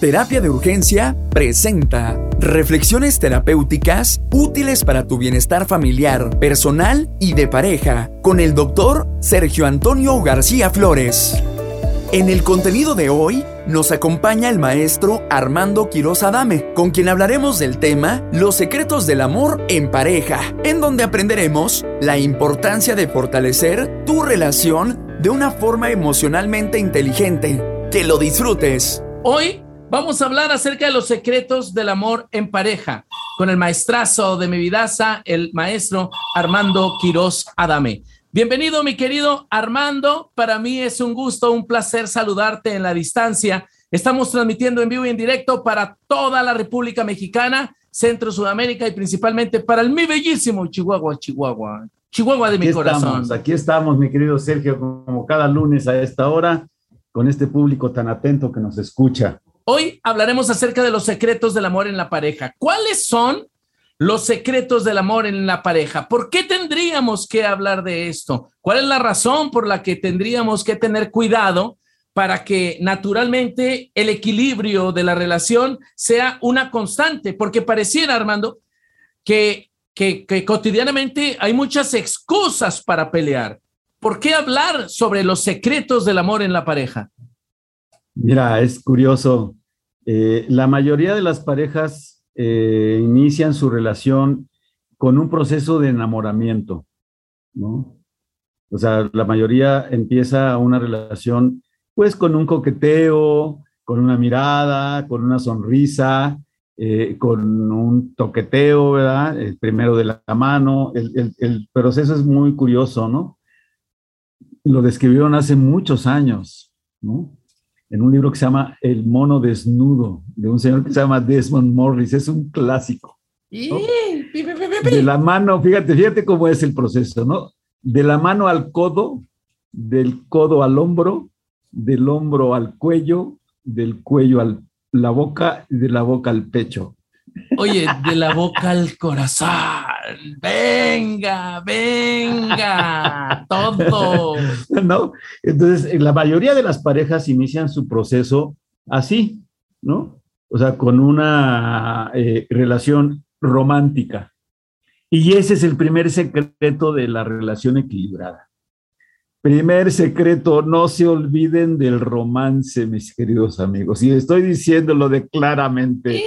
Terapia de Urgencia presenta reflexiones terapéuticas útiles para tu bienestar familiar, personal y de pareja con el doctor Sergio Antonio García Flores. En el contenido de hoy nos acompaña el maestro Armando Quiroz Adame, con quien hablaremos del tema Los secretos del amor en pareja, en donde aprenderemos la importancia de fortalecer tu relación de una forma emocionalmente inteligente. Que lo disfrutes. Hoy Vamos a hablar acerca de los secretos del amor en pareja con el maestrazo de mi vidaza, el maestro Armando Quiroz Adame. Bienvenido, mi querido Armando. Para mí es un gusto, un placer saludarte en la distancia. Estamos transmitiendo en vivo y en directo para toda la República Mexicana, Centro, Sudamérica y principalmente para el mi bellísimo Chihuahua, Chihuahua, Chihuahua de mi corazón. aquí estamos, mi querido Sergio, como cada lunes a esta hora, con este público tan atento que nos escucha. Hoy hablaremos acerca de los secretos del amor en la pareja. ¿Cuáles son los secretos del amor en la pareja? ¿Por qué tendríamos que hablar de esto? ¿Cuál es la razón por la que tendríamos que tener cuidado para que naturalmente el equilibrio de la relación sea una constante? Porque pareciera, Armando, que, que, cotidianamente hay muchas excusas para pelear. ¿Por qué hablar sobre los secretos del amor en la pareja? Mira, es curioso. Eh, la mayoría de las parejas eh, inician su relación con un proceso de enamoramiento, ¿no? O sea, la mayoría empieza una relación pues con un coqueteo, con una mirada, con una sonrisa, eh, con un toqueteo, ¿verdad? El primero de la mano. El, el proceso es muy curioso, ¿no? Lo describieron hace muchos años, ¿no? En un libro que se llama El mono desnudo, de un señor que se llama Desmond Morris. Es un clásico. De la mano, fíjate, fíjate cómo es el proceso, ¿no? De la mano al codo, del codo al hombro, del hombro al cuello, del cuello a la boca y de la boca al pecho. Oye, de la boca al corazón. Venga, venga, todo. ¿No? Entonces, la mayoría de las parejas inician su proceso así, ¿no? O sea, con una eh, relación romántica. Y ese es el primer secreto de la relación equilibrada. Primer secreto, no se olviden del romance, mis queridos amigos. Y estoy diciéndolo de claramente,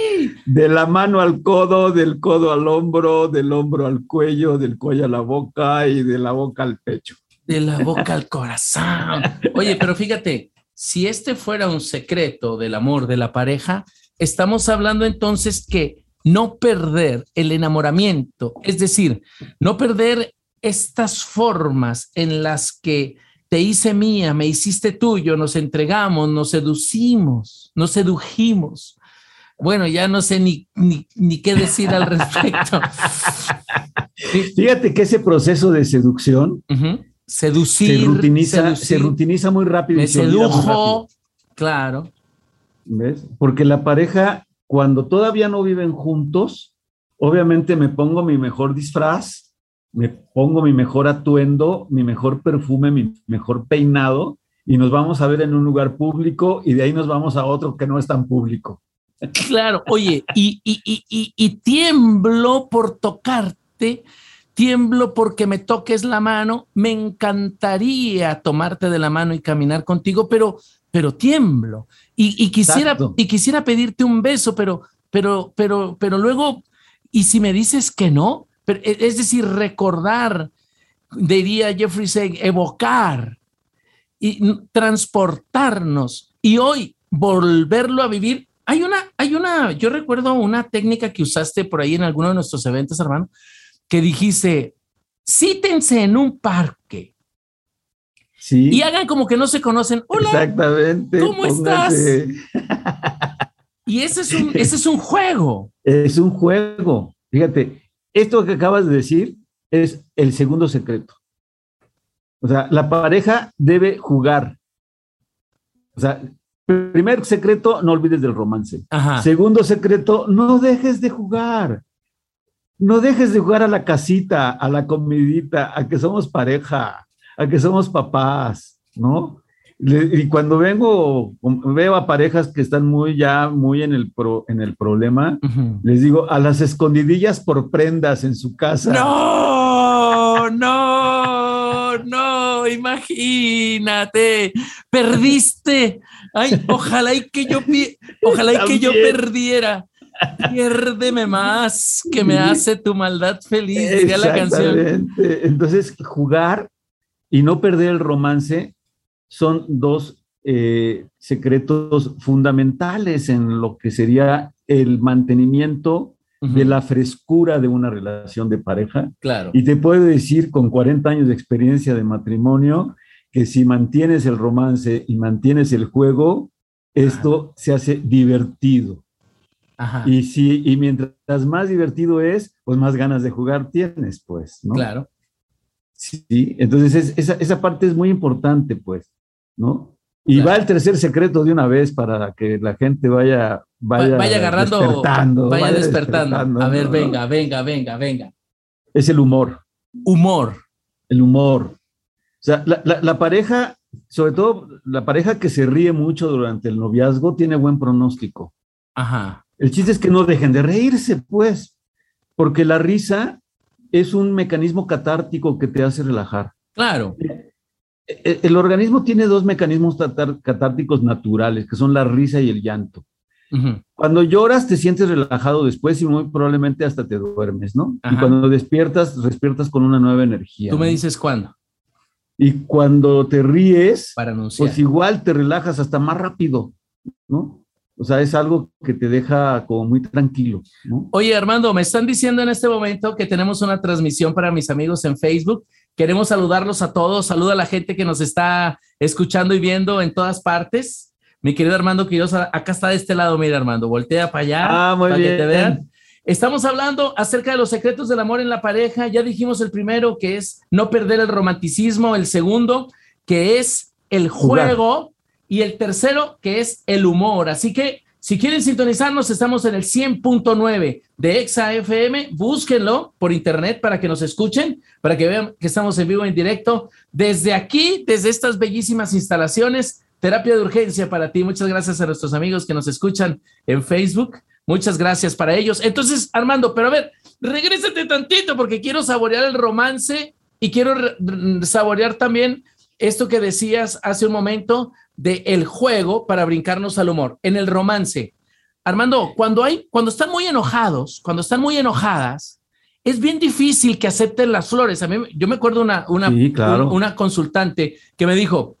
de la mano al codo, del codo al hombro, del hombro al cuello, del cuello a la boca y de la boca al pecho. De la boca al corazón. Oye, pero fíjate, si este fuera un secreto del amor de la pareja, estamos hablando entonces que no perder el enamoramiento, es decir, no perder estas formas en las que te hice mía, me hiciste tuyo, nos entregamos, nos seducimos, nos sedujimos. Bueno, ya no sé ni, ni, qué decir al respecto. Fíjate que ese proceso de seducción, seducir, se rutiniza, se rutiniza muy rápido. Me sedujo, claro. ¿Ves? Porque la pareja, cuando todavía no viven juntos, obviamente me pongo mi mejor disfraz, me pongo mi mejor atuendo, mi mejor perfume, mi mejor peinado y nos vamos a ver en un lugar público y de ahí nos vamos a otro que no es tan público. Claro, oye, y, y, tiemblo por tocarte, tiemblo porque me toques la mano, me encantaría tomarte de la mano y caminar contigo, pero, pero tiemblo. Y, quisiera, y quisiera pedirte un beso, pero, pero, pero, pero luego, ¿y si me dices que no? E, es decir, recordar, diría Jeffrey Seng, evocar y transportarnos y hoy volverlo a vivir. Hay una, hay una, yo recuerdo una técnica que usaste por ahí en alguno de nuestros eventos, hermano, que dijiste, cítense en un parque. Sí. Y hagan como que no se conocen. Hola. Exactamente. ¿Cómo estás? Y ese es un, ese es un juego. Es un juego. Fíjate, esto que acabas de decir es el segundo secreto. O sea, la pareja debe jugar. O sea, primer secreto, no olvides del romance. Segundo secreto, no dejes de jugar. No dejes de jugar a la casita, a la comidita, a que somos pareja, a que somos papás, ¿no? y cuando vengo, veo a parejas que están muy ya, muy en el, en el problema, les digo, a las escondidillas por prendas en su casa. No, no, no, imagínate, perdiste. Ay, ojalá y que yo, ojalá y que yo perdiera. Piérdeme más, que me hace tu maldad feliz, diría la canción. Entonces, jugar y no perder el romance son dos eh, secretos fundamentales en lo que sería el mantenimiento de la frescura de una relación de pareja. Claro. Y te puedo decir con 40 años de experiencia de matrimonio que si mantienes el romance y mantienes el juego, esto se hace divertido. Y si y mientras más divertido es, pues más ganas de jugar tienes, pues, ¿no? Claro. Sí, entonces esa, esa parte es muy importante, pues. ¿no? Y va el tercer secreto de una vez para que la gente vaya, vaya, vaya agarrando, despertando, vaya, despertando. A ver, venga, venga, venga, venga. Es el humor. Humor. El humor. O sea, la, la, pareja, sobre todo la pareja que se ríe mucho durante el noviazgo, tiene buen pronóstico. Ajá. El chiste es que no dejen de reírse, pues, porque la risa es un mecanismo catártico que te hace relajar. Claro. Eh, el organismo tiene dos mecanismos catárticos naturales, que son la risa y el llanto. Cuando lloras te sientes relajado después y muy probablemente hasta te duermes, ¿no? Y cuando despiertas, despiertas con una nueva energía. ¿Tú me dices cuándo? Y cuando te ríes, Para pues igual te relajas hasta más rápido, ¿no? O sea, es algo que te deja como muy tranquilo. ¿no? Oye, Armando, me están diciendo en este momento que tenemos una transmisión para mis amigos en Facebook Queremos saludarlos a todos. Saluda a la gente que nos está escuchando y viendo en todas partes. Mi querido Armando Quiroz, acá está de este lado, mira Armando, voltea para allá ah, muy para bien. que te vean. Estamos hablando acerca de los secretos del amor en la pareja. Ya dijimos el primero, que es no perder el romanticismo. El segundo, que es el juego. Y el tercero, que es el humor. Así que si quieren sintonizarnos, estamos en el 100.9 de Exa FM. Búsquenlo por internet para que nos escuchen, para que vean que estamos en vivo en directo. Desde aquí, desde estas bellísimas instalaciones, terapia de urgencia para ti. Muchas gracias a nuestros amigos que nos escuchan en Facebook. Muchas gracias para ellos. Entonces, Armando, pero a ver, regrésate tantito porque quiero saborear el romance y quiero saborear también esto que decías hace un momento de el juego para brincarnos al humor, en el romance. Armando, cuando hay, cuando están muy enojados, cuando están muy enojadas, es bien difícil que acepten las flores. A mí, yo me acuerdo una, una, una consultante que me dijo,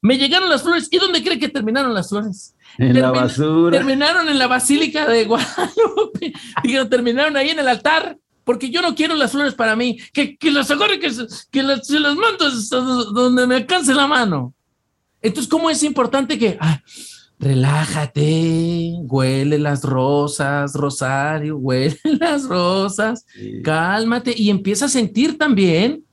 me llegaron las flores. ¿Y dónde cree que terminaron las flores? En la basura. Terminaron en la Basílica de Guadalupe. Dijeron, terminaron ahí en el altar, porque yo no quiero las flores para mí. Que, que las agarre, que, que las, se las mando donde me alcance la mano. Entonces, ¿cómo es importante que ah, relájate, huele las rosas, Rosario, huele las rosas, cálmate y empieza a sentir también?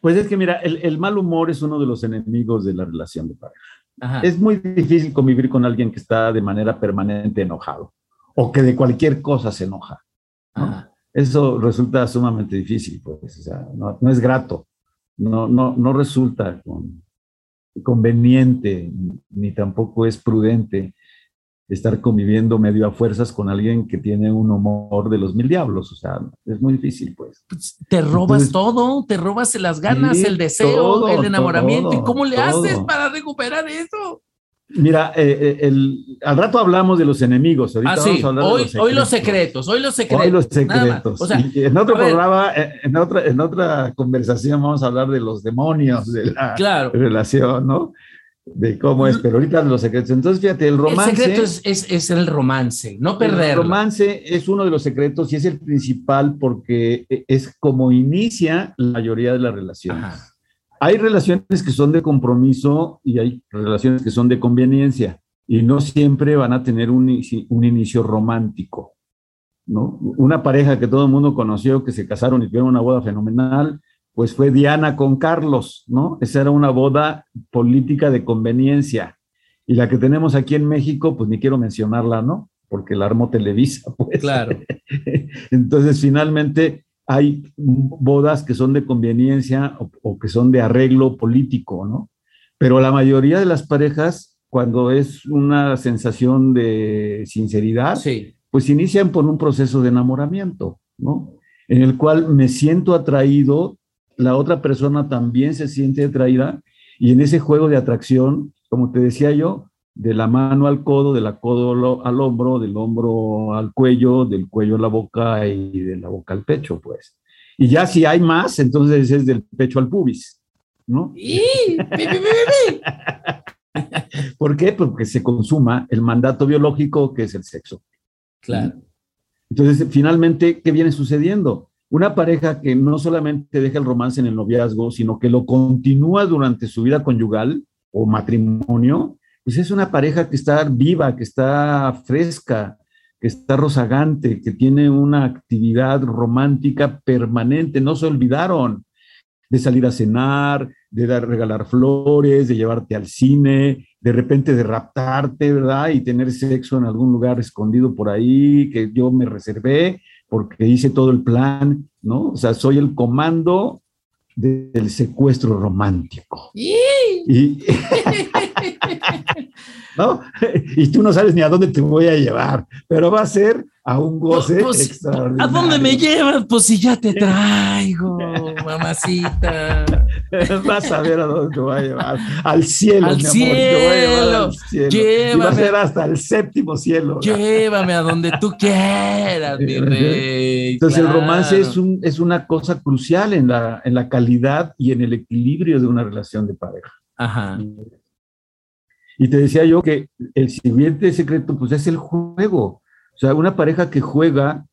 Pues es que mira, el, mal humor es uno de los enemigos de la relación de pareja. Es muy difícil convivir con alguien que está de manera permanente enojado o que de cualquier cosa se enoja. Eso resulta sumamente difícil, pues, o sea, no, no es grato, no, no, no resulta con, conveniente ni tampoco es prudente estar conviviendo medio a fuerzas con alguien que tiene un humor de los mil diablos. O sea, es muy difícil, pues. pues te robas todo, te robas las ganas, el deseo, el enamoramiento. ¿Y cómo le haces para recuperar eso? Mira, eh, eh, el, al rato hablamos de los enemigos. Ahorita ah, vamos a hablar hoy, de los secretos. hoy los secretos, hoy los secretos. Hoy los secretos. O sea, en otro programa, eh, en otra, en otra conversación vamos a hablar de los demonios de la relación, ¿no? De cómo es, pero ahorita los secretos. Entonces, fíjate, el romance. El secreto es, es, es el romance, no perder. El romance es uno de los secretos y es el principal porque es como inicia la mayoría de las relaciones. Ajá. Hay relaciones que son de compromiso y hay relaciones que son de conveniencia y no siempre van a tener un, inicio romántico. ¿no? Una pareja que todo el mundo conoció, que se casaron y tuvieron una boda fenomenal, pues fue Diana con Carlos, ¿no? Esa era una boda política de conveniencia. Y la que tenemos aquí en México, pues ni quiero mencionarla, ¿no? Porque la armó Televisa, pues. Claro. Entonces, finalmente, hay bodas que son de conveniencia o, que son de arreglo político, ¿no? Pero la mayoría de las parejas, cuando es una sensación de sinceridad, pues inician por un proceso de enamoramiento, ¿no? En el cual me siento atraído, la otra persona también se siente atraída, y en ese juego de atracción, como te decía yo, de la mano al codo, de la codo al hombro, del hombro al cuello, del cuello a la boca y de la boca al pecho, pues. Y ya si hay más, entonces es del pecho al pubis, ¿no? ¿Por qué? Porque se consuma el mandato biológico que es el sexo. Claro. Entonces, finalmente, ¿qué viene sucediendo? Una pareja que no solamente deja el romance en el noviazgo, sino que lo continúa durante su vida conyugal o matrimonio, pues es una pareja que está viva, que está fresca, que está rozagante, que tiene una actividad romántica permanente. No se olvidaron de salir a cenar, de regalar flores, de llevarte al cine, de repente de raptarte, ¿verdad? Y tener sexo en algún lugar escondido por ahí, que yo me reservé porque hice todo el plan, ¿no? O sea, soy el comando del secuestro romántico. Y, ¿no? y tú no sabes ni a dónde te voy a llevar, pero va a ser a un goce pues, extraordinario. ¿A dónde me llevas? Pues si ya te traigo, mamacita. Vas a ver a dónde te voy a llevar. Al cielo, al, cielo. al cielo. Llévame. Y va a ser hasta el séptimo cielo. Llévame a donde tú quieras, mi rey. Entonces el romance es, un, es una cosa crucial en la, en la calidad y en el equilibrio de una relación de pareja. Ajá. Y te decía yo que el siguiente secreto, pues es el juego. O sea, una pareja que juega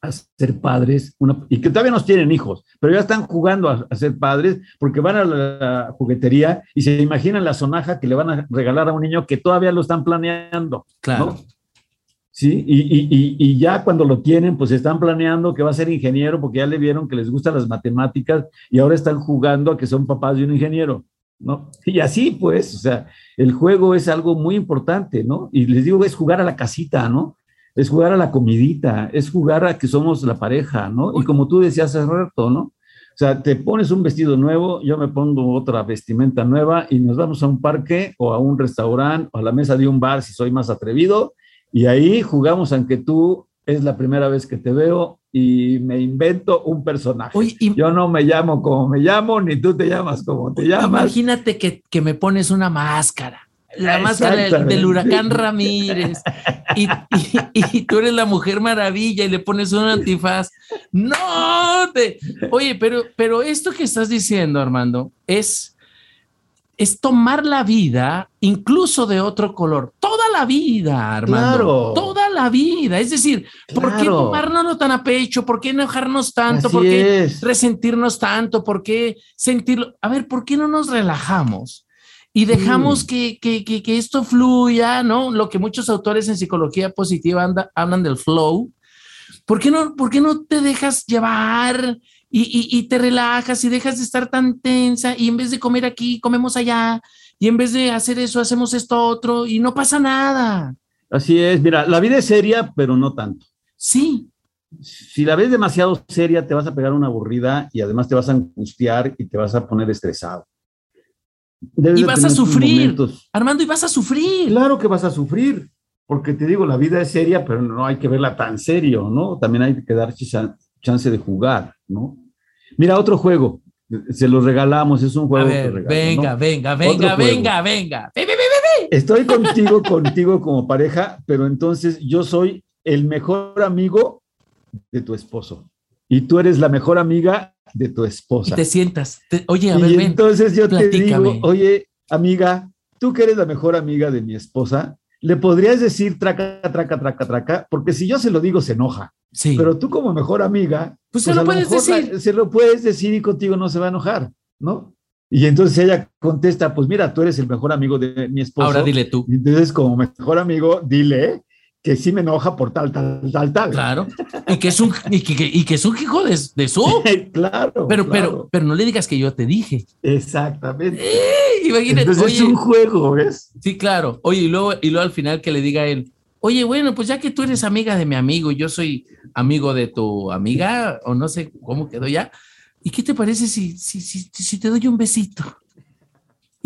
a ser padres y que todavía no tienen hijos, pero ya están jugando a, ser padres porque van a la, juguetería y se imaginan la sonaja que le van a regalar a un niño que todavía lo están planeando. Claro. Sí, y, y, y, ya cuando lo tienen, pues están planeando que va a ser ingeniero porque ya le vieron que les gustan las matemáticas y ahora están jugando a que son papás de un ingeniero, ¿no? Y así, pues, o sea, el juego es algo muy importante, ¿no? Y les digo, es jugar a la casita, ¿no? Es jugar a la comidita, es jugar a que somos la pareja, ¿no? Y como tú decías hace rato, ¿no? O sea, te pones un vestido nuevo, yo me pongo otra vestimenta nueva y nos vamos a un parque o a un restaurante o a la mesa de un bar si soy más atrevido y ahí jugamos aunque tú es la primera vez que te veo y me invento un personaje. Yo no me llamo como me llamo, ni tú te llamas como te llamas. Imagínate que, que me pones una máscara la máscara del, huracán Ramírez y, tú eres la mujer maravilla y le pones un antifaz. No, oye, pero, pero esto que estás diciendo, Armando, es, es tomar la vida incluso de otro color. Toda la vida, Armando. Toda la vida. Es decir, ¿por qué tomárnoslo tan a pecho? ¿Por qué enojarnos tanto? ¿Por qué resentirnos tanto? ¿Por qué sentirlo? A ver, ¿por qué no nos relajamos? Y dejamos que, que, que, esto fluya, ¿no? Lo que muchos autores en psicología positiva anda, hablan del flow. ¿Por qué, no, ¿Por qué no te dejas llevar y, y, y, te relajas y dejas de estar tan tensa y en vez de comer aquí, comemos allá y en vez de hacer eso, hacemos esto otro y no pasa nada? Así es, mira, la vida es seria, pero no tanto. Sí. Si la ves demasiado seria, te vas a pegar una aburrida y además te vas a angustiar y te vas a poner estresado y vas a sufrir, Armando, y vas a sufrir. Claro que vas a sufrir, porque te digo, la vida es seria, pero no hay que verla tan serio, ¿no? También hay que dar chance de jugar, ¿no? Mira, otro juego, se los regalamos, es un juego. venga, venga, venga, venga, venga, venga, Estoy contigo, contigo como pareja, pero entonces yo soy el mejor amigo de tu esposo y tú eres la mejor amiga de tu esposa. Y te sientas. oye, a ver, y entonces yo te digo, oye, amiga, tú que eres la mejor amiga de mi esposa, le podrías decir traca, traca, traca, traca, porque si yo se lo digo, se enoja. Sí. Pero tú como mejor amiga, pues, se pues lo puedes decir. se lo puedes decir y contigo no se va a enojar, ¿no? Y entonces ella contesta, pues mira, tú eres el mejor amigo de mi esposa. Ahora dile tú. entonces, como mejor amigo, dile que sí me enoja por tal, tal, tal, tal. Claro. Y que es un, y que, y que es un hijo de, de su. claro. Pero, pero, pero no le digas que yo te dije. Exactamente. ¡Eh! Imagínate. Entonces es un juego, ¿ves? Sí, claro. Oye, y luego, y luego al final que le diga a él, oye, bueno, pues ya que tú eres amiga de mi amigo y yo soy amigo de tu amiga, o no sé cómo quedó ya, ¿y qué te parece si, si, si, si te doy un besito?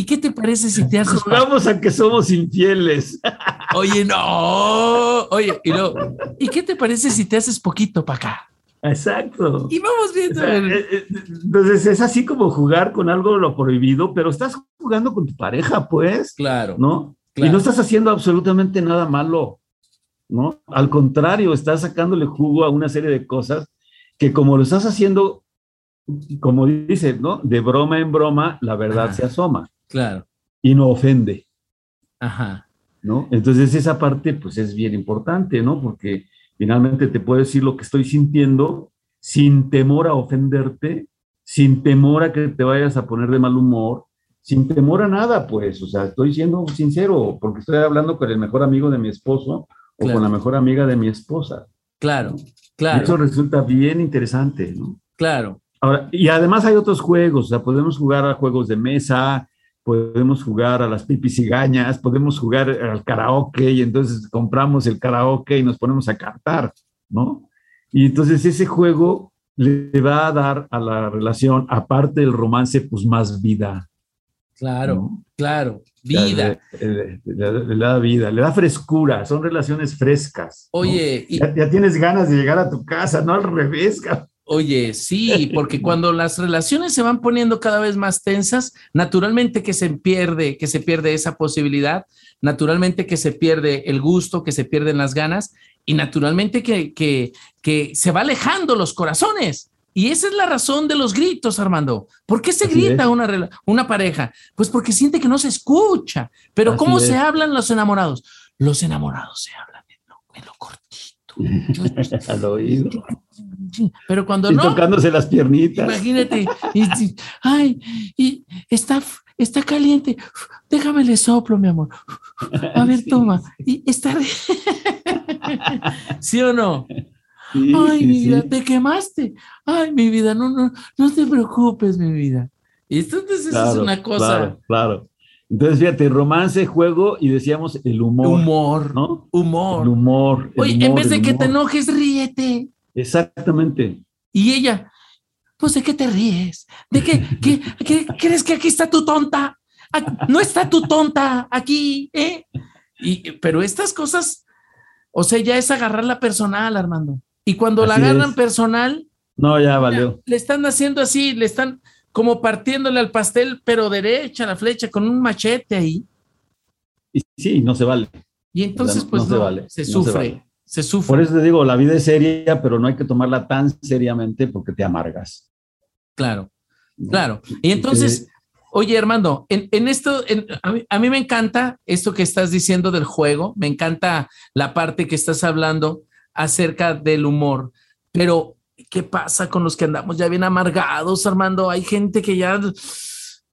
¿Y qué te parece si te haces... Jugamos a que somos infieles. Oye, no. Oye, y luego, ¿y qué te parece si te haces poquito para acá? Exacto. Y vamos viendo. Eh, eh, entonces es así como jugar con algo lo prohibido, pero estás jugando con tu pareja, pues. Claro. ¿No? Claro. Y no estás haciendo absolutamente nada malo, ¿no? Al contrario, estás sacándole jugo a una serie de cosas que como lo estás haciendo, como dice, ¿no? De broma en broma, la verdad Ajá. se asoma Claro. y no ofende, Ajá. ¿no? Entonces esa parte, pues es bien importante, ¿no? Porque finalmente te puedo decir lo que estoy sintiendo sin temor a ofenderte, sin temor a que te vayas a poner de mal humor, sin temor a nada, pues, o sea, estoy siendo sincero, porque estoy hablando con el mejor amigo de mi esposo o Claro. con la mejor amiga de mi esposa. Claro. Claro. eso resulta bien interesante, ¿no? Claro. Ahora, y además hay otros juegos, o sea, podemos jugar a juegos de mesa, podemos jugar a las pipis y gañas, podemos jugar al karaoke y entonces compramos el karaoke y nos ponemos a cantar, ¿no? Y entonces ese juego le va a dar a la relación, aparte del romance, pues más vida. Claro. ¿no? Claro. Vida. Le, le- le- le da vida, le da frescura, son relaciones frescas. ¿no? Oye, y- Ya, ya tienes ganas de llegar a tu casa, no al revés, cabrón. Oye, sí, porque cuando las relaciones se van poniendo cada vez más tensas, naturalmente que se pierde, que se pierde esa posibilidad, naturalmente que se pierde el gusto, que se pierden las ganas y naturalmente que, que, que se va alejando los corazones. Y esa es la razón de los gritos, Armando. ¿Por qué se Así grita es. una, una pareja? Pues porque siente que no se escucha. Pero Así ¿cómo es. se hablan los enamorados? Los enamorados se hablan en lo, en lo cortito. al oído. Pero cuando Y no, tocándose las piernitas. Imagínate, y, y- ay, y está, está caliente, déjame le soplo, mi amor. A ver, Sí, toma, y está. ¿Sí o no? Sí, Ay, sí, mi vida, sí. te quemaste. Ay, mi vida, no, no, no te preocupes, mi vida. Y entonces es Claro, una cosa. Claro, claro. Entonces, fíjate, romance, juego y decíamos el humor. Humor, ¿no? humor. El humor. el Oye, en vez de que te enojes, ríete. Exactamente. Y ella, pues de qué te ríes, de qué, qué, qué- crees que aquí está tu tonta, no está tu tonta aquí, ¿eh? Y, pero estas cosas, o sea, ya es agarrarla personal, Armando. Y cuando la agarran es. personal, No, ya valió. le están haciendo así, le están como partiéndole al pastel, pero derecha la flecha con un machete ahí. Y sí, no se vale. Y entonces, pues se no, vale, se no se sufre, vale. Se sufre. Por eso te digo, la vida es seria, pero no hay que tomarla tan seriamente porque te amargas. Claro. ¿no? Claro. Y entonces, Eh, oye, Armando, en, en esto, en- a, mí, a mí me encanta esto que estás diciendo del juego, me encanta la parte que estás hablando acerca del humor, pero ¿qué pasa con los que andamos ya bien amargados, Armando? Hay gente que ya...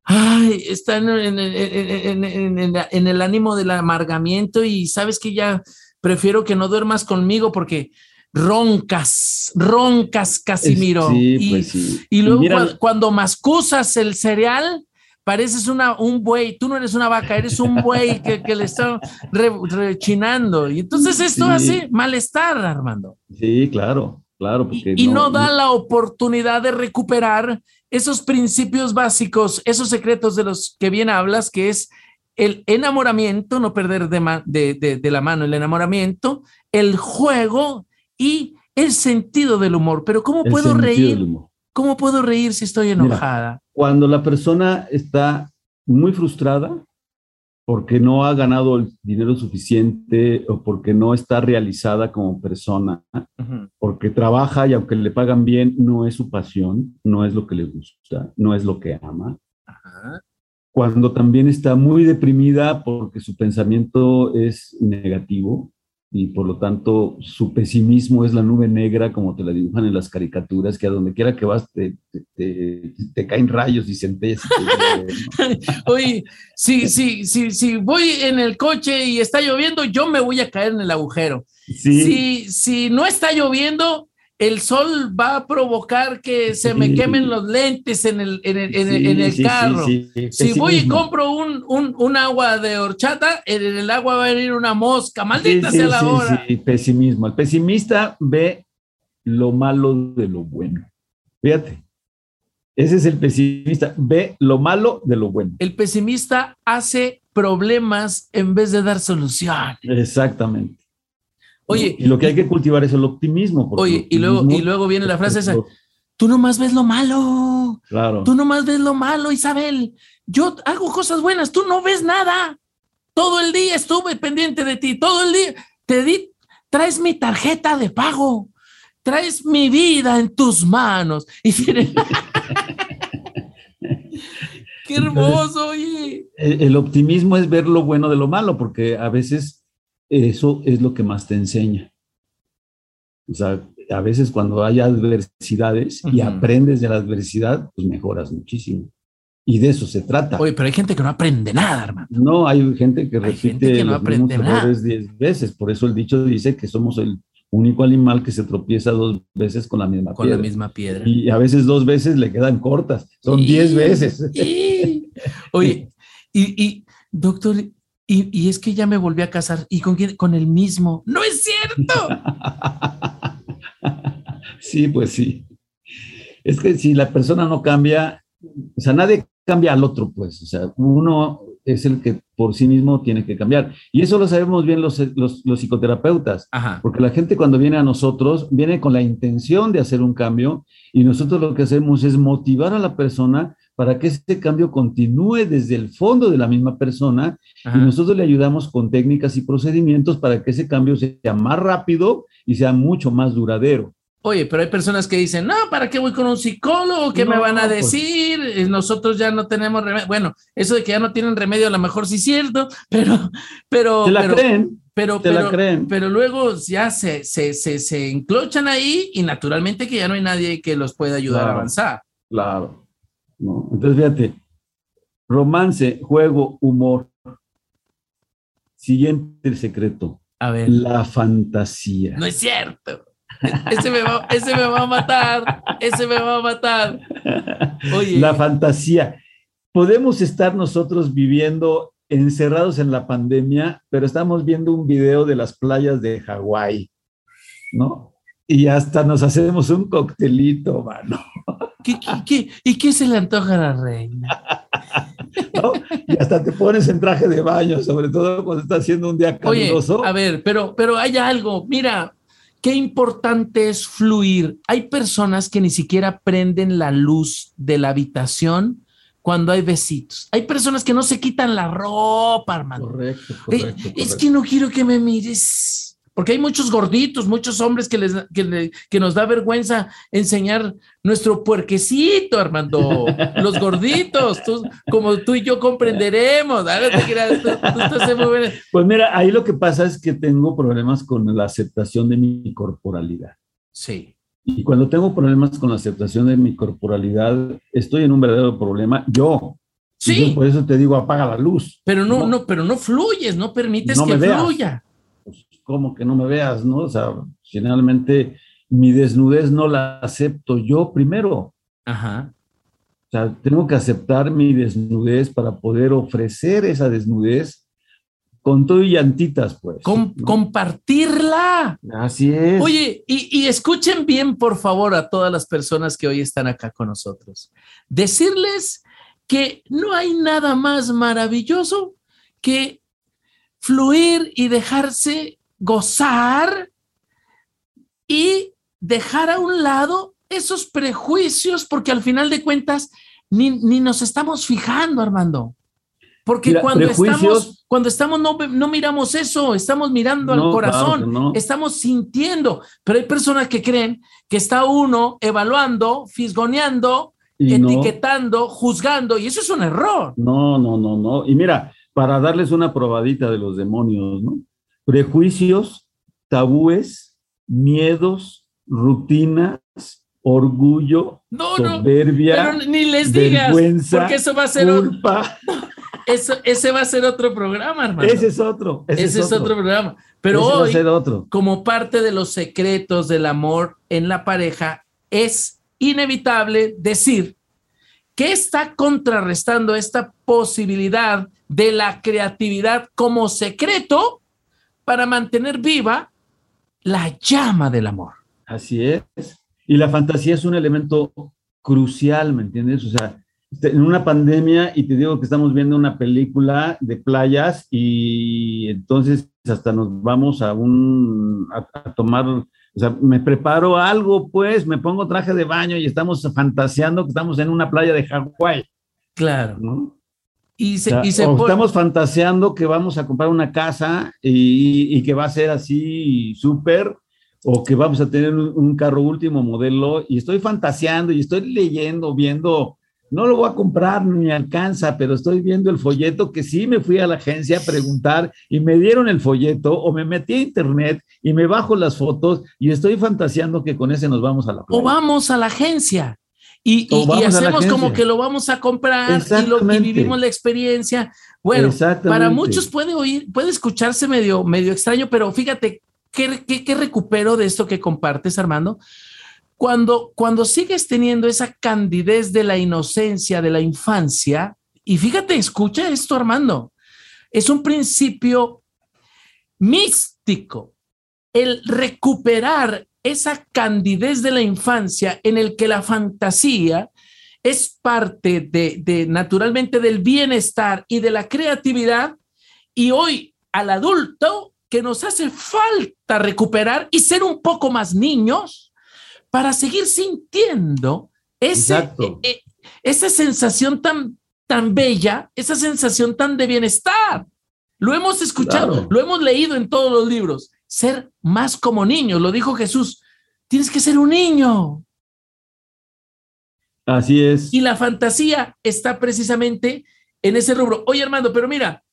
Ay, en- en- en- en- en el ánimo del amargamiento y sabes que ya prefiero que no duermas conmigo porque roncas, roncas, Casimiro. Sí, y, pues sí. y luego Mira, cuando mascusas el cereal, pareces una, un buey. Tú no eres una vaca, eres un buey que, que le está re- rechinando. Y entonces esto Sí. hace malestar, Armando. Sí, claro, claro. Y, Porque y no, da la oportunidad de recuperar esos principios básicos, esos secretos de los que bien hablas, que es el enamoramiento, no perder de, ma- de- de- de la mano el enamoramiento, el juego y el sentido del humor. Pero ¿cómo el puedo reír? ¿Cómo puedo reír si estoy Mira, enojada? Cuando la persona está muy frustrada porque no ha ganado el dinero suficiente o porque no está realizada como persona, porque trabaja y aunque le pagan bien, no es su pasión, no es lo que le gusta, no es lo que ama. Ajá. Cuando también está muy deprimida porque su pensamiento es negativo y por lo tanto su pesimismo es la nube negra como te la dibujan en las caricaturas, que a donde quiera que vas te, te- te- te caen rayos y centellas. ¿no? Oye, si, si, si, si voy en el coche y está lloviendo, yo me voy a caer en el agujero. Sí, Si, si no está lloviendo, el sol va a provocar que se me quemen los lentes en el, en el, en el- sí, en el sí, sí, carro. sí, sí, Si voy y compro un, un, un agua de horchata, en el agua va a venir una mosca. Maldita sea la hora. pesimismo. El pesimista ve lo malo de lo bueno. Fíjate. Ese es el pesimista. Ve lo malo de lo bueno. El pesimista hace problemas en vez de dar solución. Exactamente. Oye. Y lo que hay que cultivar es el optimismo. Oye, y luego, y luego viene la frase esa. Tú nomás ves lo malo. Claro. Tú nomás ves lo malo, Isabel. Yo hago cosas buenas, tú no ves nada. Todo el día estuve pendiente de ti, todo el día te di, traes mi tarjeta de pago, traes mi vida en tus manos. Y Qué hermoso, oye. El, optimismo es ver lo bueno de lo malo, porque a veces eso es lo que más te enseña. O sea, a veces cuando hay adversidades y aprendes de la adversidad, pues mejoras muchísimo. Y de eso se trata. Oye, pero hay gente que no aprende nada, hermano. No, hay gente que repite no aprende nada. diez veces. Por eso el dicho dice que somos el único animal que se tropieza dos veces con la misma con piedra. Con la misma piedra. Y a veces dos veces le quedan cortas. Son diez veces. Oye, y, y doctor, y, y, es que ya me volví a casar. ¿Y con quién? Con el mismo. ¡No es cierto! sí, pues sí. Es que si la persona no cambia, o sea, nadie cambia al otro, pues. O sea, uno es el que por sí mismo tiene que cambiar. Y eso lo sabemos bien los, los, psicoterapeutas, porque la gente cuando viene a nosotros viene con la intención de hacer un cambio y nosotros lo que hacemos es motivar a la persona para que ese cambio continúe desde el fondo de la misma persona y nosotros le ayudamos con técnicas y procedimientos para que ese cambio sea más rápido y sea mucho más duradero. Oye, pero hay personas que dicen, no, ¿para qué voy con un psicólogo? ¿Qué me van a pues decir? Eh, nosotros ya no tenemos remedio. Bueno, eso de que ya no tienen remedio a lo mejor sí es cierto, pero... pero te la pero, creen. Pero, te la creen. pero luego ya se, se, se, se, enclochan ahí y naturalmente que ya no hay nadie que los pueda ayudar a avanzar. Claro. No. Entonces, fíjate, romance, juego, humor. Siguiente el secreto. A ver. La fantasía. No es cierto. Ese me, va, ese me va a matar, ese me va a matar. Oye. La fantasía. Podemos estar nosotros viviendo encerrados en la pandemia, pero estamos viendo un video de las playas de Hawái, ¿no? Y hasta nos hacemos un coctelito, mano. ¿Qué, qué, y qué se le antoja a la reina? Y hasta te pones en traje de baño, sobre todo cuando está haciendo un día caluroso. Oye, a ver, pero, pero hay algo, mira, Qué importante es fluir. Hay personas que ni siquiera prenden la luz de la habitación cuando hay besitos. Hay personas que no se quitan la ropa, hermano. Correcto, correcto, Es que no quiero que me mires. Porque hay muchos gorditos, muchos hombres que, les, que, nos da vergüenza enseñar nuestro puerquecito, Armando. Los gorditos, como tú y yo comprenderemos. pues mira, ahí lo que pasa es que tengo problemas con la aceptación de mi corporalidad. Sí. Y cuando tengo problemas con la aceptación de mi corporalidad, estoy en un verdadero problema. Yo, Sí. por eso te digo, apaga la luz. Pero no, no, pero no fluyes, no permites que fluya. ¿Cómo que no me veas? ¿no? O sea, finalmente mi desnudez no la acepto yo primero. Ajá. O sea, tengo que aceptar mi desnudez para poder ofrecer esa desnudez con todo y llantitas, pues. Compartirla. Así es. Oye, y, y, escuchen bien, por favor, a todas las personas que hoy están acá con nosotros. Decirles que no hay nada más maravilloso que fluir y dejarse gozar y dejar a un lado esos prejuicios, porque al final de cuentas ni, nos estamos fijando, Armando. Porque cuando, estamos, cuando estamos, no, no miramos eso, estamos mirando al corazón, estamos sintiendo. Pero hay personas que creen que está uno evaluando, fisgoneando, etiquetando, juzgando, y eso es un error. No, no, no, no. Y mira, para darles una probadita de los demonios, ¿no? Prejuicios, tabúes, miedos, rutinas, orgullo, soberbia, ni les digas, vergüenza, porque eso va a ser culpa. Eso, ese va a ser otro programa, hermano. Ese es otro. Ese, es, otro. programa. Pero hoy, como parte de los secretos del amor en la pareja, es inevitable decir que está contrarrestando esta posibilidad de la creatividad como secreto para mantener viva la llama del amor. Así es. Y la fantasía es un elemento crucial, ¿me entiendes? O sea, en una pandemia y te digo que estamos viendo una película de playas y entonces hasta nos vamos a un a, tomar, o sea, me preparo algo, pues, me pongo traje de baño y estamos fantaseando que estamos en una playa de Hawái. Claro. ¿no? Y se, y se estamos fantaseando que vamos a comprar una casa y, y que va a ser así súper, o que vamos a tener un, un, carro último modelo, y estoy fantaseando y estoy leyendo, viendo no lo voy a comprar, ni alcanza, pero estoy viendo el folleto que sí me fui a la agencia a preguntar y me dieron el folleto o me metí a internet y me bajo las fotos y estoy fantaseando que con ese nos vamos a la playa. O vamos a la agencia. Y, y, hacemos como que lo vamos a comprar y, lo, y vivimos la experiencia. Bueno, para muchos puede oír, puede escucharse medio, medio extraño, pero fíjate, ¿qué, qué, qué recupero de esto que compartes, Armando? Cuando, cuando sigues teniendo esa candidez de la inocencia, de la infancia, y fíjate, escucha esto, Armando, es un principio místico, el recuperar esa candidez de la infancia en el que la fantasía es parte de, de, naturalmente del bienestar y de la creatividad y hoy al adulto que nos hace falta recuperar y ser un poco más niños para seguir sintiendo ese, eh, eh, esa sensación tan, tan bella, esa sensación tan de bienestar. Lo hemos escuchado, lo hemos leído en todos los libros. Ser más como niños, lo dijo Jesús. Tienes que ser un niño. Así es. Y la fantasía está precisamente en ese rubro. Oye, Armando, pero mira,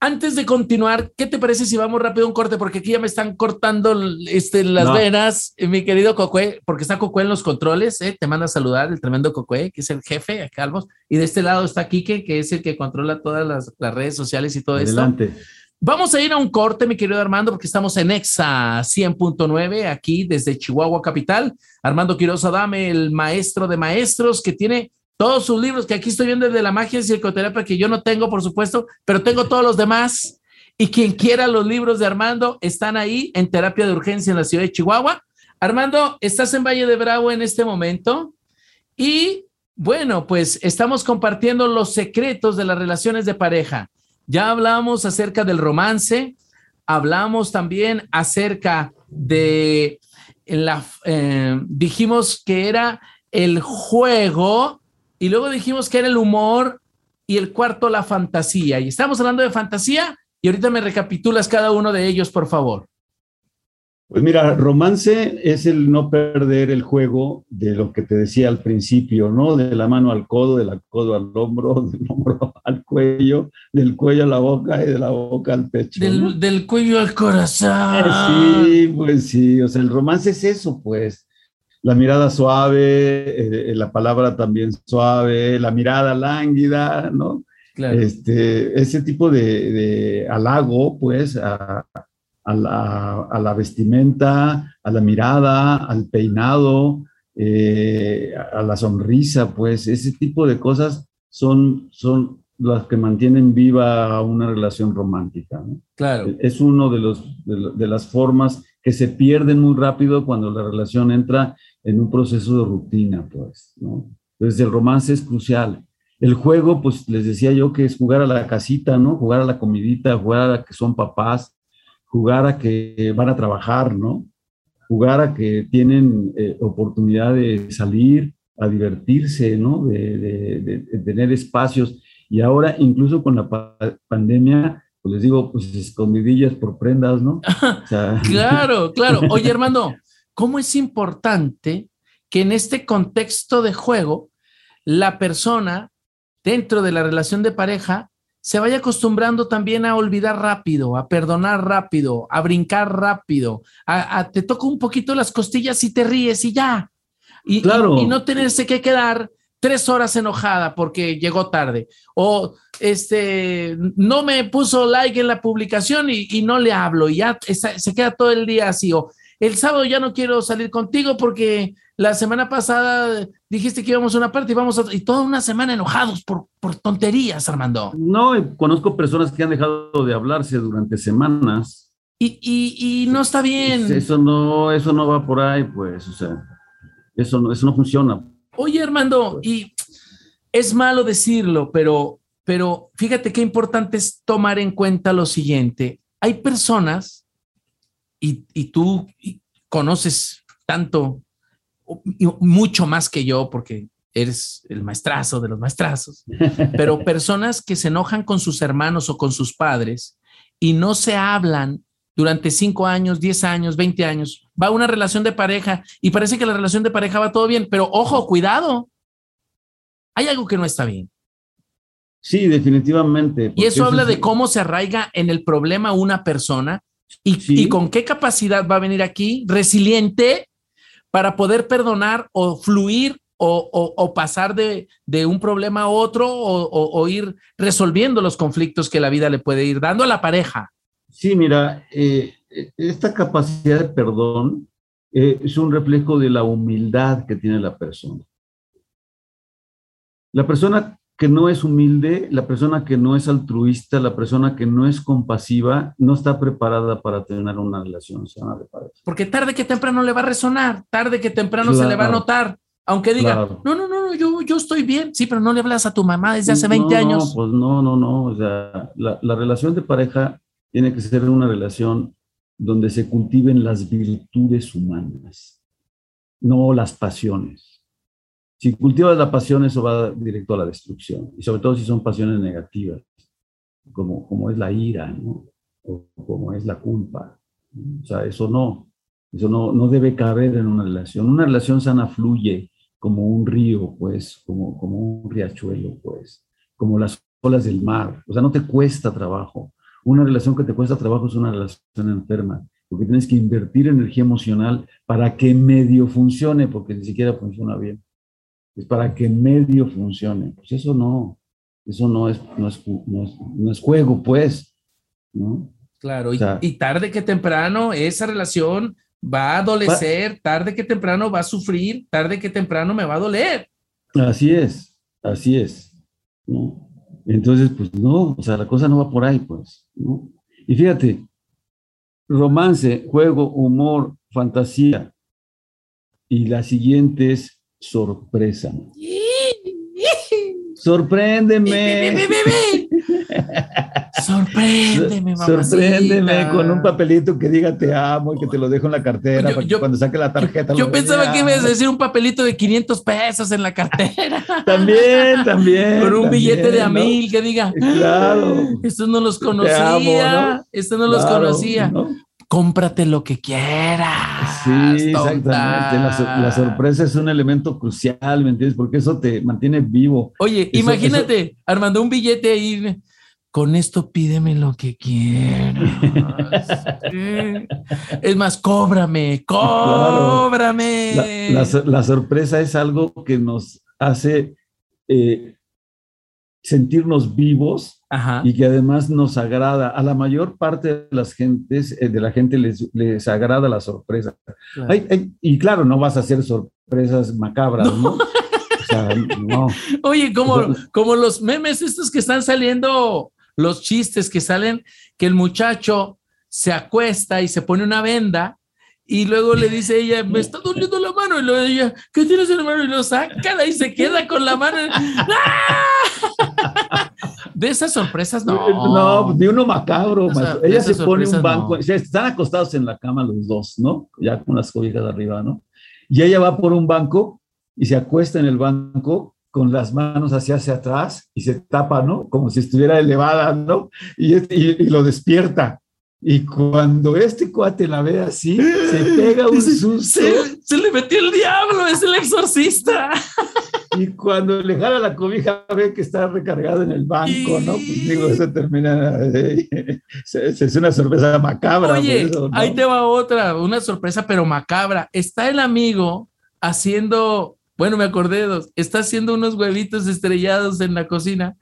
antes de continuar, ¿qué te parece si vamos rápido a un corte? Porque aquí ya me están cortando este, las venas, eh, mi querido Cocue, porque está Cocue en los controles, ¿eh? te manda a saludar el tremendo Cocue, que es el jefe, acá Calvos, y de este lado está Quique, que es el que controla todas las, las redes sociales y todo Adelante. esto. Vamos a ir a un corte, mi querido Armando, porque estamos en EXA 100.9, aquí desde Chihuahua Capital. Armando Quiroz Adame, el maestro de maestros, que tiene todos sus libros que aquí estoy viendo de la magia y psicoterapia que yo no tengo, por supuesto, pero tengo todos los demás. Y quien quiera los libros de Armando están ahí en terapia de urgencia en la ciudad de Chihuahua. Armando, estás en Valle de Bravo en este momento y bueno, pues estamos compartiendo los secretos de las relaciones de pareja. Ya hablamos acerca del romance, hablamos también acerca de la, eh, dijimos que era el juego y luego dijimos que era el humor y el cuarto la fantasía. Y estamos hablando de fantasía y ahorita me recapitulas cada uno de ellos, por favor. Pues mira, romance es el no perder el juego de lo que te decía al principio, ¿no? De la mano al codo, del codo al hombro, del hombro al cuello, del cuello a la boca y de la boca al pecho. Del, del cuello al corazón. Sí, pues sí, o sea, el romance es eso, pues la mirada suave, eh, eh, la palabra también suave, la mirada lánguida, ¿no? Este, ese tipo de, halago, pues, a, la, vestimenta, a la mirada, al peinado, eh, a la sonrisa, pues, ese tipo de cosas son, son las que mantienen viva una relación romántica. ¿no? Claro. Es uno de, los, de las formas que se pierden muy rápido cuando la relación entra en un proceso de rutina, pues, ¿no? Entonces el romance es crucial. El juego, pues les decía yo que es jugar a la casita, ¿no? Jugar a la comidita, jugar a que son papás, jugar a que van a trabajar, ¿no? Jugar a que tienen eh, oportunidad de salir, a divertirse, ¿no? De, de, tener espacios. Y ahora, incluso con la pandemia, pues les digo, pues escondidillas por prendas, ¿no? claro, claro. Oye, hermano, ¿cómo es importante que en este contexto de juego la persona dentro de la relación de pareja se vaya acostumbrando también a olvidar rápido, a perdonar rápido, a brincar rápido, a, te toca un poquito las costillas y te ríes y ya. Y, claro. y no tenerse que quedar tres horas enojada porque llegó tarde o este no me puso like en la publicación y, no le hablo y ya se queda todo el día así o el sábado ya no quiero salir contigo porque la semana pasada dijiste que íbamos a una parte y vamos a y toda una semana enojados por, por tonterías, Armando. No, conozco personas que han dejado de hablarse durante semanas. Y, y, y no está bien. Eso no, eso no va por ahí, pues, o sea, eso no, eso no funciona Oye, Armando, y es malo decirlo, pero, pero fíjate qué importante es tomar en cuenta lo siguiente. Hay personas, y, y tú conoces tanto, mucho más que yo, porque eres el maestrazo de los maestrazos, pero personas que se enojan con sus hermanos o con sus padres y no se hablan durante cinco años, diez años, veinte años, va una relación de pareja y parece que la relación de pareja va todo bien, pero ojo, cuidado, hay algo que no está bien. Sí, definitivamente. Y eso habla de cómo se arraiga en el problema una persona y, y con qué capacidad va a venir aquí, resiliente, para poder perdonar o fluir o, pasar de, un problema a otro o, ir resolviendo los conflictos que la vida le puede ir dando a la pareja. Sí, mira, eh, esta capacidad de perdón eh, es un reflejo de la humildad que tiene la persona. La persona que no es humilde, la persona que no es altruista, la persona que no es compasiva, no está preparada para tener una relación sana de pareja. Porque tarde que temprano le va a resonar, tarde que temprano se le va a notar. Aunque diga, no, no, no, yo, yo estoy bien. Sí, pero no le hablas a tu mamá desde hace 20 años. No, pues no, no, no. O sea, la, la relación de pareja tiene que ser una relación donde se cultiven las virtudes humanas, no las pasiones. Si cultivas la pasión, eso va directo a la destrucción. Y sobre todo si son pasiones negativas, como, como es la ira, ¿no? O como es la culpa. O sea, eso no. Eso no, no debe caber en una relación. Una relación sana fluye como un río, pues, como, como un riachuelo, pues, como las olas del mar. O sea, no te cuesta trabajo. Una relación que te cuesta trabajo es una relación enferma, porque tienes que invertir energía emocional para que medio funcione, porque ni siquiera funciona bien. Es para que medio funcione. Pues eso no, eso no es, no es, no es, juego, pues, ¿no? Claro, y tarde que temprano esa relación va a adolecer, tarde que temprano va a sufrir, tarde que temprano me va a doler. Así es, así es. ¿no? Entonces, pues no, o sea, la cosa no va por ahí, pues. ¿no? Y fíjate, romance, juego, humor, fantasía. Y la siguiente es sorpresa. Sorpréndeme. Sorpréndeme, mamá. Sorpréndeme con un papelito que diga te amo y que te lo dejo en la cartera cuando saque la tarjeta. Yo pensaba que ibas a decir un papelito de 500 pesos en la cartera. también, también. Con un billete de a mil que diga. Claro. Esto no los conocía. Esto no los conocía. Cómprate lo que quieras. Sí, exactamente. La, la, sorpresa es un elemento crucial, ¿me entiendes? Porque eso te mantiene vivo. Oye, imagínate, Armando, un billete ahí con esto pídeme lo que quieras. es más, cóbrame, cóbrame. La, sorpresa es algo que nos hace eh, sentirnos vivos y que además nos agrada. A la mayor parte de las gentes, eh, de la gente les, les agrada la sorpresa. y claro, no vas a hacer sorpresas macabras, ¿no? O sea, no. Oye, como, como los memes estos que están saliendo los chistes que salen, que el muchacho se acuesta y se pone una venda y luego le dice ella, me está doliendo la mano. Y luego ella, ¿qué tienes en la mano? Y lo saca y se queda con la mano. ¡Ah! De esas sorpresas, no. No, de uno macabro. ella se pone un banco, están acostados en la cama los dos, ¿no? Ya con las cobijas arriba, ¿no? Y ella va por un banco y se acuesta en el banco con las manos hacia, hacia atrás y se tapa, ¿no? Como si estuviera elevada, ¿no? Y, y, lo despierta. Y cuando este cuate la ve así, se pega un susto. Se, le metió el diablo, es el exorcista. Y cuando le jala la cobija, ve que está recargado en el banco, ¿no? Pues digo, eso termina. es una sorpresa macabra. Oye, ahí te va otra, una sorpresa, pero macabra. Está el amigo haciendo bueno, me acordé de dos. Está haciendo unos huevitos estrellados en la cocina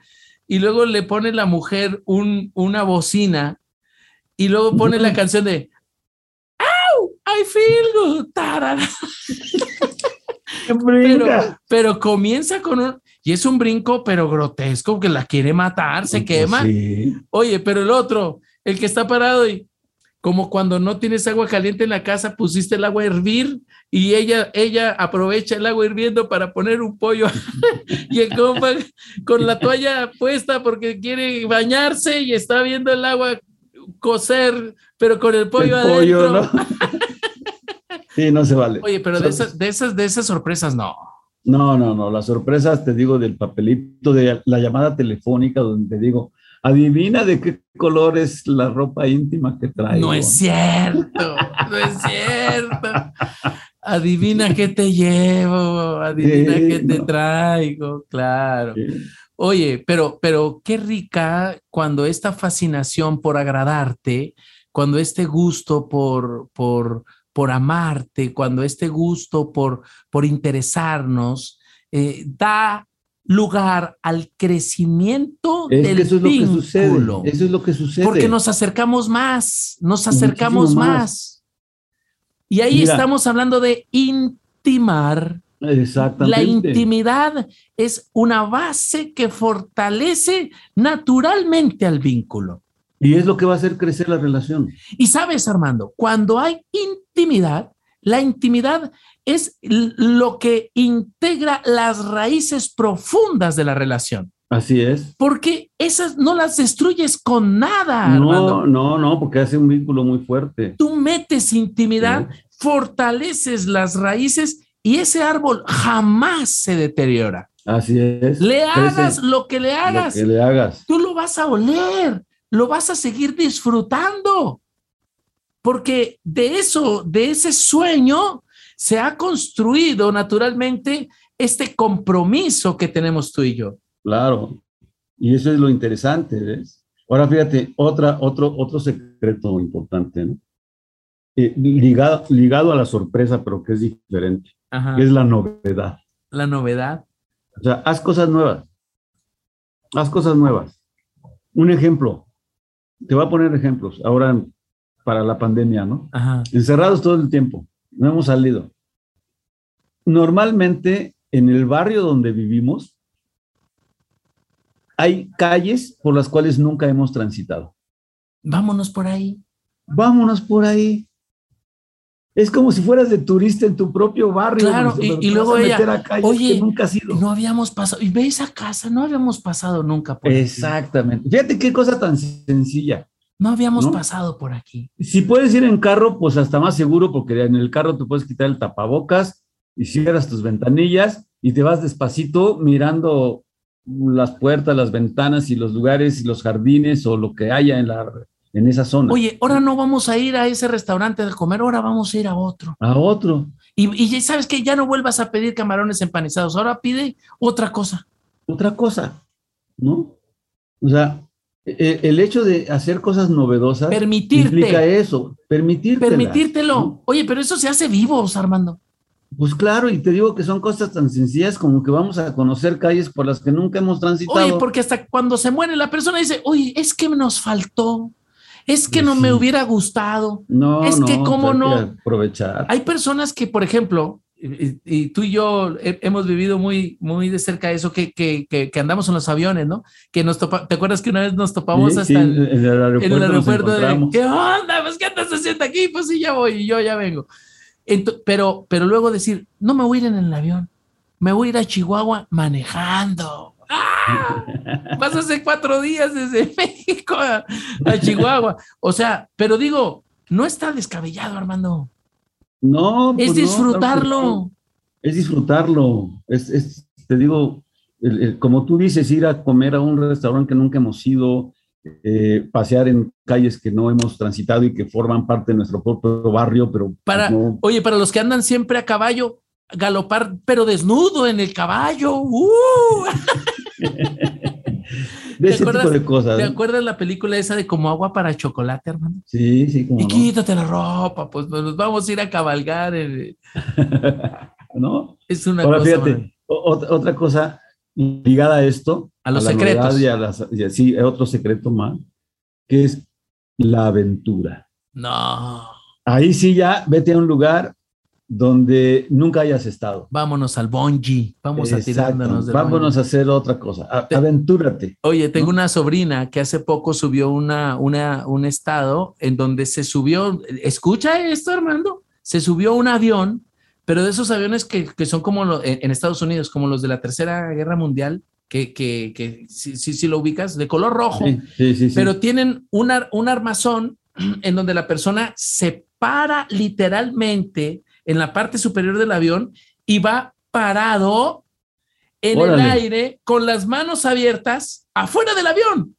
y luego le pone la mujer un, una bocina y luego pone la canción de ¡Au! I feel good. pero, pero comienza con un. Y es un brinco, pero grotesco, que la quiere matar, se pues quema. Oye, pero el otro, el que está parado y como cuando no tienes agua caliente en la casa, pusiste el agua a hervir y ella, ella aprovecha el agua hirviendo para poner un pollo y el compa con la toalla puesta porque quiere bañarse y está viendo el agua cocer, pero con el pollo el Pollo, ¿no? sí, no se vale. Oye, pero de esas, de esas, de esas sorpresas no. No, no, no. Las sorpresas, te digo, del papelito de la llamada telefónica donde te digo, adivina de qué color es la ropa íntima que traigo. No es cierto, no es cierto. Adivina qué te llevo, adivina qué te traigo, claro. Oye, pero, pero qué rica cuando esta fascinación por agradarte, cuando este gusto por, por, por amarte, cuando este gusto por, por interesarnos, eh, da lugar al crecimiento del eso es vínculo. Lo que sucede, eso es lo que sucede. Porque nos acercamos más, nos acercamos más. Y ahí estamos hablando de intimar. Exactamente. La intimidad es una base que fortalece naturalmente al vínculo. Y es lo que va a hacer crecer la relación. Y sabes, Armando, cuando hay intimidad, la intimidad es lo que integra las raíces profundas de la relación. Así es. Porque esas no las destruyes con nada. No, no, no, porque hace un vínculo muy fuerte. Tú metes intimidad, fortaleces las raíces y ese árbol jamás se deteriora. Así es. Le hagas lo que le hagas. Lo que le hagas. Tú lo vas a oler lo vas a seguir disfrutando. Porque de eso, de ese sueño, se ha construido naturalmente este compromiso que tenemos tú y yo. Claro. Y eso es lo interesante, ¿ves? Ahora fíjate, otra, otro, otro secreto importante, ¿no? Eh, ligado, ligado a la sorpresa, pero que es diferente, es la novedad. La novedad. O sea, haz cosas nuevas. Haz cosas nuevas. Un ejemplo, te voy a poner ejemplos ahora para la pandemia, ¿no? Encerrados todo el tiempo, no hemos salido. Normalmente en el barrio donde vivimos hay calles por las cuales nunca hemos transitado. Vámonos por ahí. Vámonos por ahí. Es como si fueras de turista en tu propio barrio. Claro, y, luego ella, oye, nunca has ido. no habíamos pasado, y ve esa casa, no habíamos pasado nunca por Exactamente. Fíjate qué cosa tan sencilla. No habíamos pasado por aquí. Si puedes ir en carro, pues hasta más seguro, porque en el carro te puedes quitar el tapabocas y cierras tus ventanillas y te vas despacito mirando las puertas, las ventanas y los lugares y los jardines o lo que haya en la en esa zona. Oye, ahora no vamos a ir a ese restaurante de comer, ahora vamos a ir a otro. A otro. Y, y sabes que ya no vuelvas a pedir camarones empanizados, ahora pide otra cosa. Otra cosa, ¿no? O sea, e, e, el hecho de hacer cosas novedosas Permitirte. implica eso, permitirte. Permitírtelo. Oye, pero eso se hace vivos, Armando. Pues claro, y te digo que son cosas tan sencillas como que vamos a conocer calles por las que nunca hemos transitado. Oye, porque hasta cuando se muere la persona dice, oye, es que nos faltó es que no me hubiera gustado. No, es que cómo no. Aprovechar. Hay personas que, por ejemplo, y, tú y yo hemos vivido muy, muy de cerca eso, que, que, que, andamos en los aviones, ¿no? Que nos topa, ¿te acuerdas que una vez nos topamos hasta en, el aeropuerto, en el aeropuerto de, ¿qué onda? Pues, ¿qué andas haciendo aquí? Pues sí, ya voy y yo ya vengo. pero, pero luego decir, no me voy a ir en el avión, me voy a ir a Chihuahua manejando. ¡Ah! Vas hace cuatro días desde México a, Chihuahua. O sea, pero digo, no está descabellado, Armando. No, es pues disfrutarlo. es disfrutarlo. Es, te digo, como tú dices, ir a comer a un restaurante que nunca hemos ido, eh, pasear en calles que no hemos transitado y que forman parte de nuestro propio barrio, pero para, oye, para los que andan siempre a caballo, galopar, pero desnudo en el caballo. ¡uh! de ese tipo de cosas. ¿Te acuerdas la película esa de como agua para chocolate, hermano? Sí, sí, como. Y quítate la ropa, pues nos vamos a ir a cabalgar. ¿No? Es una Ahora, Fíjate, otra, cosa ligada a esto. A los secretos. Y a sí, otro secreto más, que es la aventura. No. Ahí sí ya vete a un lugar donde nunca hayas estado. Vámonos al bungee, vamos a tirándonos de Vámonos a hacer otra cosa, aventúrate. Oye, tengo una sobrina que hace poco subió una, una, un estado en donde se subió, escucha esto Armando, se subió un avión, pero de esos aviones que, que son como en Estados Unidos, como los de la Tercera Guerra Mundial, que, que, que si, si, lo ubicas, de color rojo, sí, sí, sí, pero tienen una, un armazón en donde la persona se para literalmente en la parte superior del avión y va parado en el aire con las manos abiertas afuera del avión.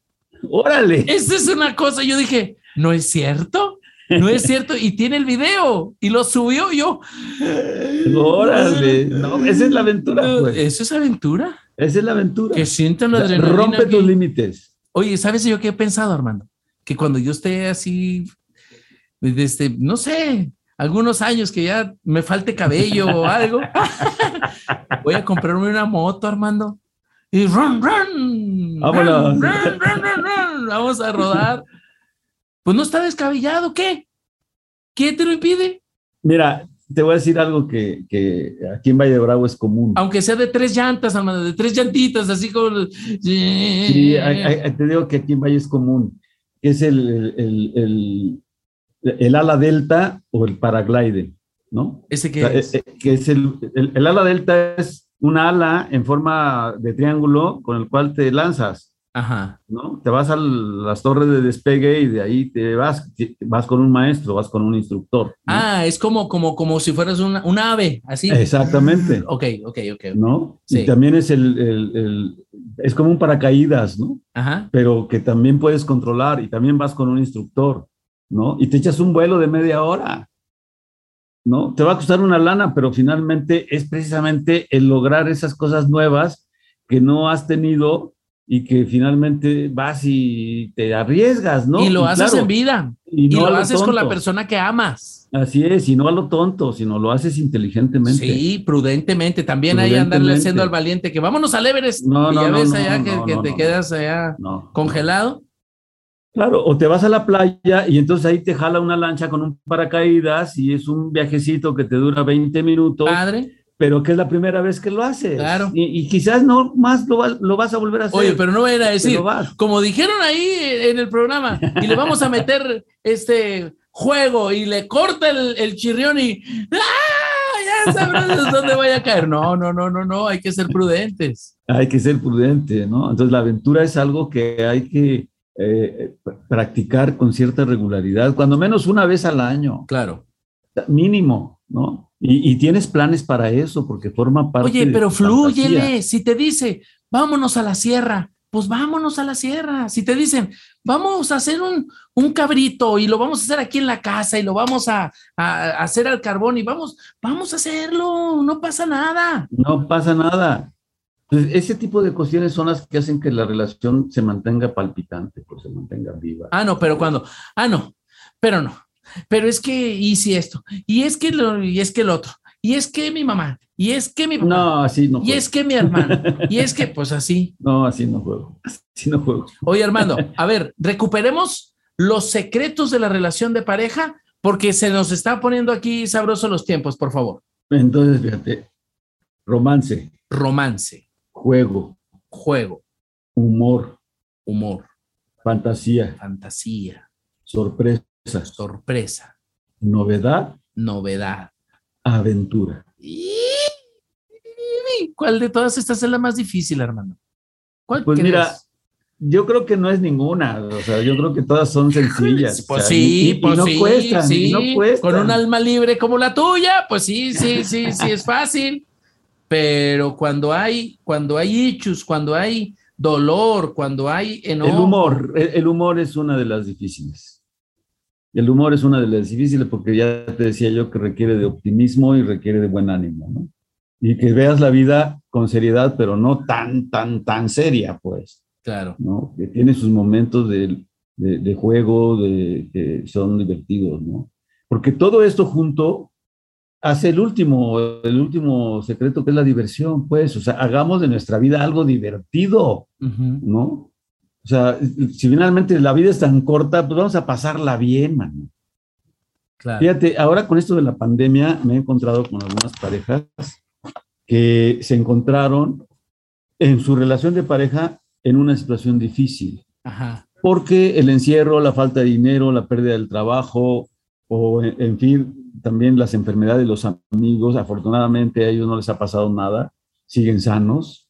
Órale. Esa es una cosa. Yo dije, no es cierto. No es cierto. Y tiene el video y lo subió yo. Órale. No, esa es la aventura. Pues. Eso es aventura. Esa es la aventura. Que sientan la adrenalina. Rompe tus límites. Oye, ¿sabes yo qué he pensado, Armando? Que cuando yo esté así, este, no sé, algunos años que ya me falte cabello o algo, voy a comprarme una moto, Armando. Y run, run. Vámonos. Run, run, Vamos a rodar. Pues no está descabellado, ¿qué? ¿Qué te lo impide? Mira, te voy a decir algo que, que, aquí en Valle de Bravo es común. Aunque sea de tres llantas, Armando, de tres llantitas, así como. Sí, te digo que aquí en Valle es común. Es el, el el ala delta o el paraglide, ¿no? ¿Ese qué es? Eh, que es el, el, ala delta es una ala en forma de triángulo con el cual te lanzas. Ajá. ¿No? Te vas a las torres de despegue y de ahí te vas, vas con un maestro, vas con un instructor. Ah, es como, como, como si fueras una, un ave, así. Exactamente. Ok, ok, ok. ¿No? Sí. Y también es el, el, el, es como un paracaídas, ¿no? Ajá. Pero que también puedes controlar y también vas con un instructor. ¿No? Y te echas un vuelo de media hora, ¿no? Te va a costar una lana, pero finalmente es precisamente el lograr esas cosas nuevas que no has tenido y que finalmente vas y te arriesgas, ¿no? Y lo haces en vida. Y, lo, haces con la persona que amas. Así es, y no a lo tonto, sino lo haces inteligentemente. Sí, prudentemente. También hay andarle haciendo al valiente que vámonos al Everest. No, y ya ves allá que, te quedas allá congelado. Claro, o te vas a la playa y entonces ahí te jala una lancha con un paracaídas y es un viajecito que te dura 20 minutos. Padre. Pero que es la primera vez que lo haces. Claro. Y, quizás no más lo, lo, vas a volver a hacer. Oye, pero no era decir, como dijeron ahí en el programa, y le vamos a meter este juego y le corta el, el chirrión y ¡ah! Ya sabrás dónde vaya a caer. No, no, no, no, no, hay que ser prudentes. Hay que ser prudente, ¿no? Entonces la aventura es algo que hay que eh, practicar con cierta regularidad, cuando menos una vez al año. Claro. Mínimo, ¿no? Y, tienes planes para eso, porque forma parte. Oye, pero fluyele. Si te dice, vámonos a la sierra, pues vámonos a la sierra. Si te dicen, vamos a hacer un, un cabrito y lo vamos a hacer aquí en la casa y lo vamos a, a, hacer al carbón y vamos, vamos a hacerlo, no pasa nada. No pasa nada ese tipo de cuestiones son las que hacen que la relación se mantenga palpitante, pues se mantenga viva. Ah, no, pero cuando, ah, no, pero no, pero es que hice esto, y es que lo, y es que el otro, y es que mi mamá, y es que mi papá, no, así no. Y es que mi hermano, y es que, pues así. No, así no juego, así no juego. Oye, Armando, a ver, recuperemos los secretos de la relación de pareja, porque se nos está poniendo aquí sabrosos los tiempos, por favor. Entonces, fíjate, romance. Romance. Juego. Juego. Humor. Humor. Fantasía. Fantasía. Sorpresa. Sorpresa. Novedad. Novedad. Aventura. ¿Cuál de todas estas es la más difícil, hermano? ¿Cuál pues mira, yo creo que no es ninguna, o sea, yo creo que todas son sencillas. Pues sí, pues no cuestan, no cuestan. Con un alma libre como la tuya, pues sí, sí, sí, sí, es fácil pero cuando hay, cuando hay hechos, cuando hay dolor, cuando hay enojo. El humor, el, humor es una de las difíciles. El humor es una de las difíciles porque ya te decía yo que requiere de optimismo y requiere de buen ánimo, ¿no? Y que veas la vida con seriedad, pero no tan, tan, tan seria, pues. Claro. ¿no? Que tiene sus momentos de, de juego, de, que son divertidos, ¿no? Porque todo esto junto hace el último, el último secreto que es la diversión, pues, o sea, hagamos de nuestra vida algo divertido, ¿no? O sea, si finalmente la vida es tan corta, pues vamos a pasarla bien, mano. Fíjate, ahora con esto de la pandemia me he encontrado con algunas parejas que se encontraron en su relación de pareja en una situación difícil. Porque el encierro, la falta de dinero, la pérdida del trabajo, o en fin, también las enfermedades de los amigos, afortunadamente a ellos no les ha pasado nada, siguen sanos,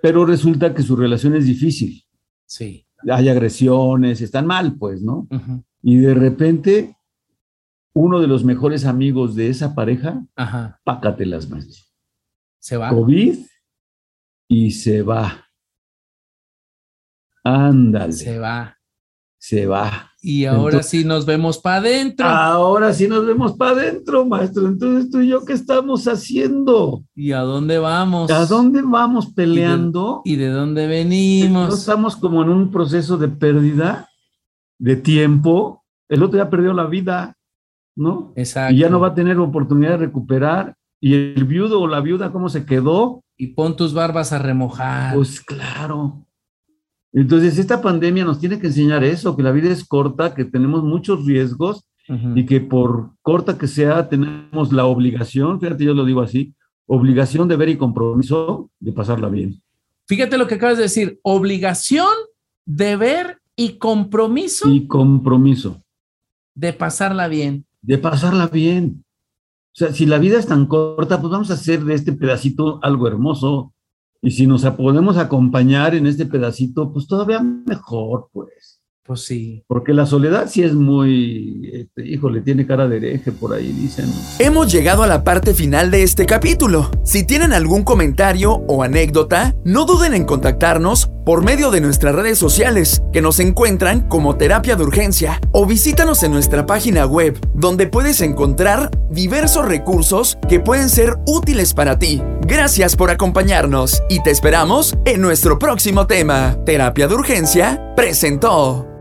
pero resulta que su relación es difícil. Sí. Hay agresiones, están mal, pues, ¿no? Y de repente, uno de los mejores amigos de esa pareja, pácate las manos. Se va. COVID y se va. Ándale. Se va. Se va. Y ahora sí nos vemos para adentro. Ahora sí nos vemos para adentro, maestro. Entonces tú y yo, ¿qué estamos haciendo? ¿Y a dónde vamos? ¿A dónde vamos peleando? ¿Y de, dónde venimos? estamos como en un proceso de pérdida de tiempo. El otro ya perdió la vida, ¿no? Exacto. Y ya no va a tener oportunidad de recuperar. Y el viudo o la viuda, ¿cómo se quedó? Y pon tus barbas a remojar. Pues claro. Entonces, esta pandemia nos tiene que enseñar eso, que la vida es corta, que tenemos muchos riesgos y que por corta que sea, tenemos la obligación, fíjate, yo lo digo así, obligación de ver y compromiso de pasarla bien. Fíjate lo que acabas de decir, obligación, deber y compromiso. Y compromiso. De pasarla bien. De pasarla bien. O sea, si la vida es tan corta, pues vamos a hacer de este pedacito algo hermoso, y si nos podemos acompañar en este pedacito, pues todavía mejor, pues. Pues sí. Porque la soledad sí es muy, este, híjole, tiene cara de hereje por ahí, dicen. Hemos llegado a la parte final de este capítulo. Si tienen algún comentario o anécdota, no duden en contactarnos por medio de nuestras redes sociales, que nos encuentran como Terapia de Urgencia, o visítanos en nuestra página web, donde puedes encontrar diversos recursos que pueden ser útiles para ti. Gracias por acompañarnos y te esperamos en nuestro próximo tema. Terapia de Urgencia presentó.